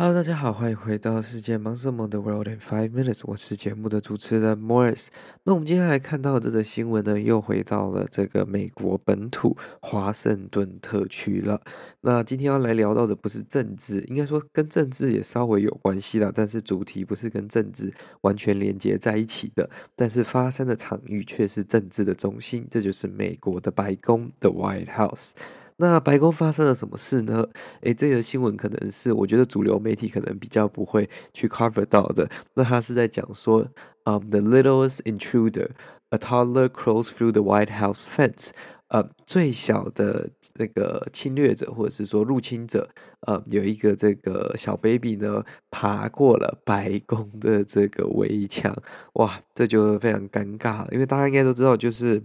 Hello，大家好，欢迎回到世界忙什么的 World in Five Minutes，我是节目的主持人 Morris。那我们今天来看到这则新闻呢，又回到了这个美国本土华盛顿特区了。那今天要来聊到的不是政治，应该说跟政治也稍微有关系啦，但是主题不是跟政治完全连接在一起的，但是发生的场域却是政治的中心，这就是美国的白宫的 White House。那白宫发生了什么事呢？诶，这个新闻可能是我觉得主流媒体可能比较不会去 cover 到的。那他是在讲说，嗯、，The littlest intruder, a toddler crawls through the White House fence。呃，最小的那个侵略者或者是说入侵者，呃，有一个这个小 baby 呢，爬过了白宫的这个围墙。哇，这就非常尴尬了，因为大家应该都知道，就是。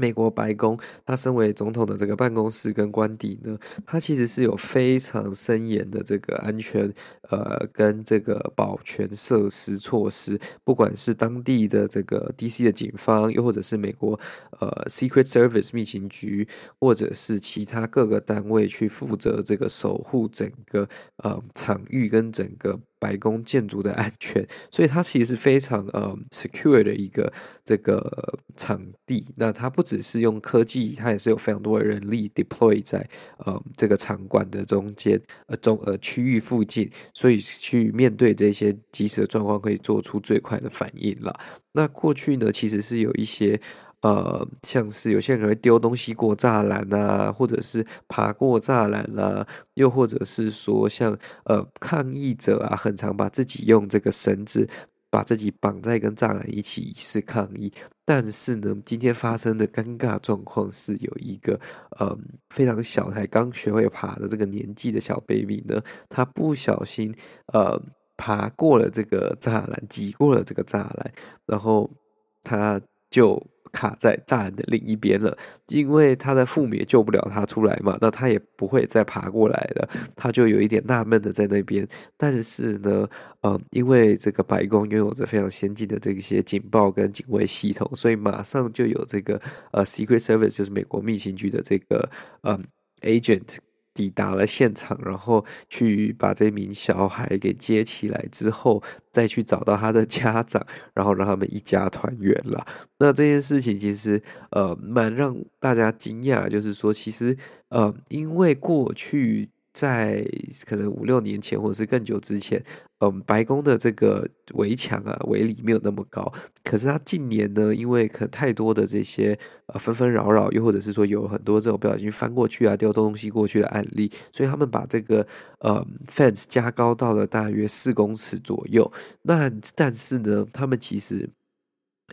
美国白宫，它身为总统的这个办公室跟官邸呢，它其实是有非常森严的这个安全，呃，跟这个保全设施措施。不管是当地的这个 DC 的警方，又或者是美国呃 Secret Service 秘情局，或者是其他各个单位去负责这个守护整个呃场域跟整个。白宫建筑的安全，所以它其实是非常呃 secure 的一个这个场地。那它不只是用科技，它也是有非常多的人力 deploy 在呃这个场馆的中间呃中呃区域附近，所以去面对这些即时的状况，可以做出最快的反应了。那过去呢，其实是有一些。呃，像是有些人会丢东西过栅栏啊，或者是爬过栅栏啊，又或者是说像呃抗议者啊，很常把自己用这个绳子把自己绑在跟栅栏一起以示抗议。但是呢，今天发生的尴尬状况是有一个呃非常小，才刚学会爬的这个年纪的小 baby 呢，他不小心呃爬过了这个栅栏，挤过了这个栅栏，然后他就。卡在栅栏的另一边了，因为他的父母也救不了他出来嘛，那他也不会再爬过来了，他就有一点纳闷的在那边。但是呢，呃，因为这个白宫拥有着非常先进的这些警报跟警卫系统，所以马上就有这个呃 Secret Service，就是美国密情局的这个呃 agent。抵达了现场，然后去把这名小孩给接起来之后，再去找到他的家长，然后让他们一家团圆了。那这件事情其实呃蛮让大家惊讶，就是说其实呃因为过去。在可能五六年前，或者是更久之前，嗯，白宫的这个围墙啊，围篱没有那么高。可是他近年呢，因为可太多的这些呃纷纷扰扰，又或者是说有很多这种不小心翻过去啊、丢东西过去的案例，所以他们把这个呃 fence 加高到了大约四公尺左右。那但是呢，他们其实。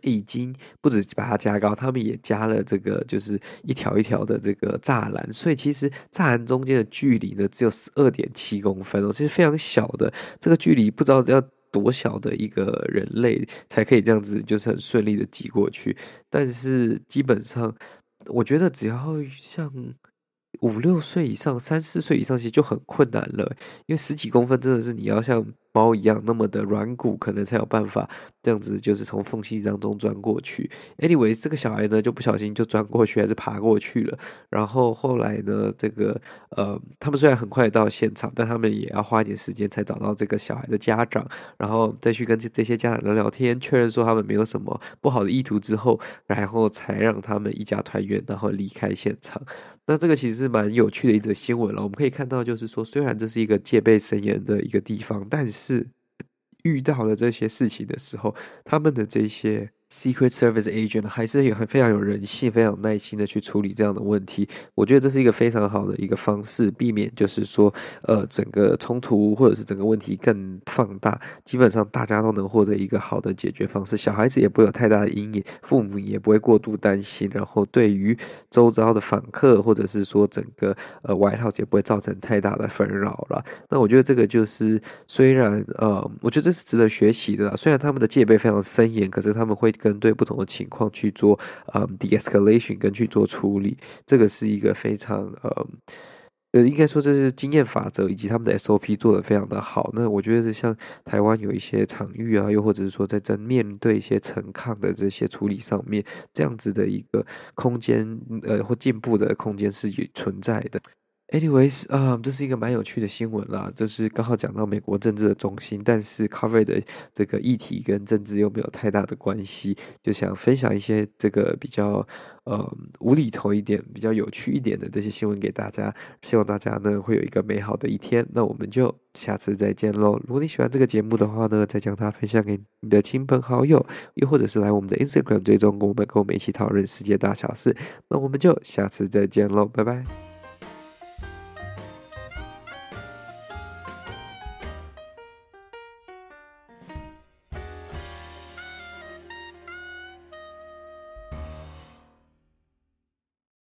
已经不止把它加高，他们也加了这个，就是一条一条的这个栅栏，所以其实栅栏中间的距离呢，只有十二点七公分哦，其实非常小的这个距离，不知道要多小的一个人类才可以这样子，就是很顺利的挤过去。但是基本上，我觉得只要像五六岁以上、三四岁以上，其实就很困难了，因为十几公分真的是你要像。猫一样那么的软骨，可能才有办法这样子，就是从缝隙当中钻过去。Anyway，这个小孩呢就不小心就钻过去，还是爬过去了。然后后来呢，这个呃，他们虽然很快到现场，但他们也要花一点时间才找到这个小孩的家长，然后再去跟这这些家长聊聊天，确认说他们没有什么不好的意图之后，然后才让他们一家团圆，然后离开现场。那这个其实是蛮有趣的一则新闻了。我们可以看到，就是说，虽然这是一个戒备森严的一个地方，但是。是遇到了这些事情的时候，他们的这些 Secret Service agent 还是有很非常有人性、非常耐心的去处理这样的问题。我觉得这是一个非常好的一个方式，避免就是说，呃，整个冲突或者是整个问题更放大。基本上大家都能获得一个好的解决方式，小孩子也不会有太大的阴影，父母也不会过度担心。然后对于周遭的访客或者是说整个呃 White House 也不会造成太大的纷扰了。那我觉得这个就是虽然呃，我觉得这是值得学习的啦。虽然他们的戒备非常森严，可是他们会。跟对不同的情况去做呃、um, de-escalation 跟去做处理，这个是一个非常呃呃，应该说这是经验法则以及他们的 SOP 做得非常的好。那我觉得像台湾有一些场域啊，又或者是说在正面对一些陈抗的这些处理上面，这样子的一个空间呃或进步的空间是存在的。Anyways，啊、um，这是一个蛮有趣的新闻啦，就是刚好讲到美国政治的中心，但是 cover 的这个议题跟政治又没有太大的关系，就想分享一些这个比较呃无厘头一点、比较有趣一点的这些新闻给大家，希望大家呢会有一个美好的一天。那我们就下次再见喽！如果你喜欢这个节目的话呢，再将它分享给你的亲朋好友，又或者是来我们的 Instagram 追踪，跟我们跟我们一起讨论世界大小事。那我们就下次再见喽，拜拜。